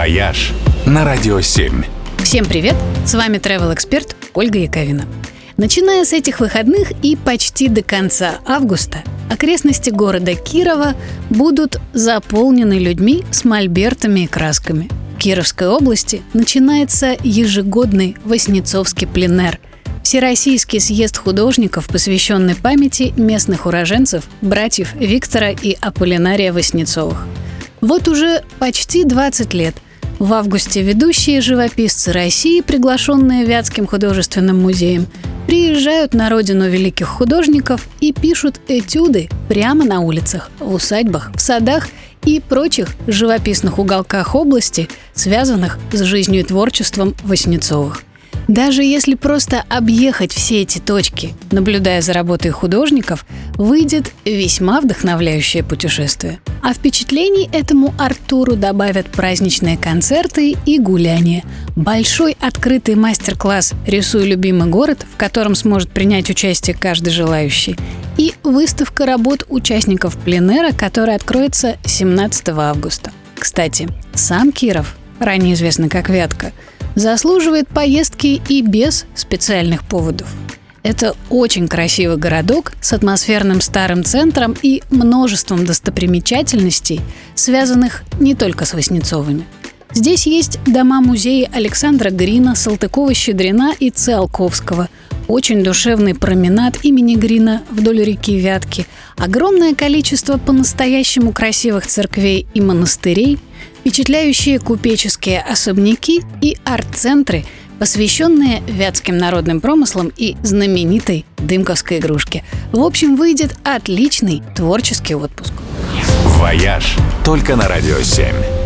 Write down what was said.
«Вояж» на Радио 7. Всем привет! С вами travel эксперт Ольга Яковина. Начиная с этих выходных и почти до конца августа окрестности города Кирова будут заполнены людьми с мольбертами и красками. В Кировской области начинается ежегодный Васнецовский пленэр – Всероссийский съезд художников, посвященный памяти местных уроженцев, братьев Виктора и Аполлинария Васнецовых. Вот уже почти 20 лет в августе ведущие живописцы России, приглашенные Вятским художественным музеем, приезжают на родину великих художников и пишут этюды прямо на улицах, в усадьбах, в садах и прочих живописных уголках области, связанных с жизнью и творчеством Васнецовых. Даже если просто объехать все эти точки, наблюдая за работой художников, выйдет весьма вдохновляющее путешествие. А впечатлений этому Артуру добавят праздничные концерты и гуляния. Большой открытый мастер-класс «Рисуй любимый город», в котором сможет принять участие каждый желающий, и выставка работ участников пленера, которая откроется 17 августа. Кстати, сам Киров, ранее известный как Вятка, заслуживает поездки и без специальных поводов. Это очень красивый городок с атмосферным старым центром и множеством достопримечательностей, связанных не только с Воснецовыми. Здесь есть дома-музеи Александра Грина, Салтыкова-Щедрина и Циолковского, очень душевный променад имени Грина вдоль реки Вятки, огромное количество по-настоящему красивых церквей и монастырей, впечатляющие купеческие особняки и арт-центры – посвященные вятским народным промыслам и знаменитой дымковской игрушке. В общем, выйдет отличный творческий отпуск. «Вояж» только на «Радио 7».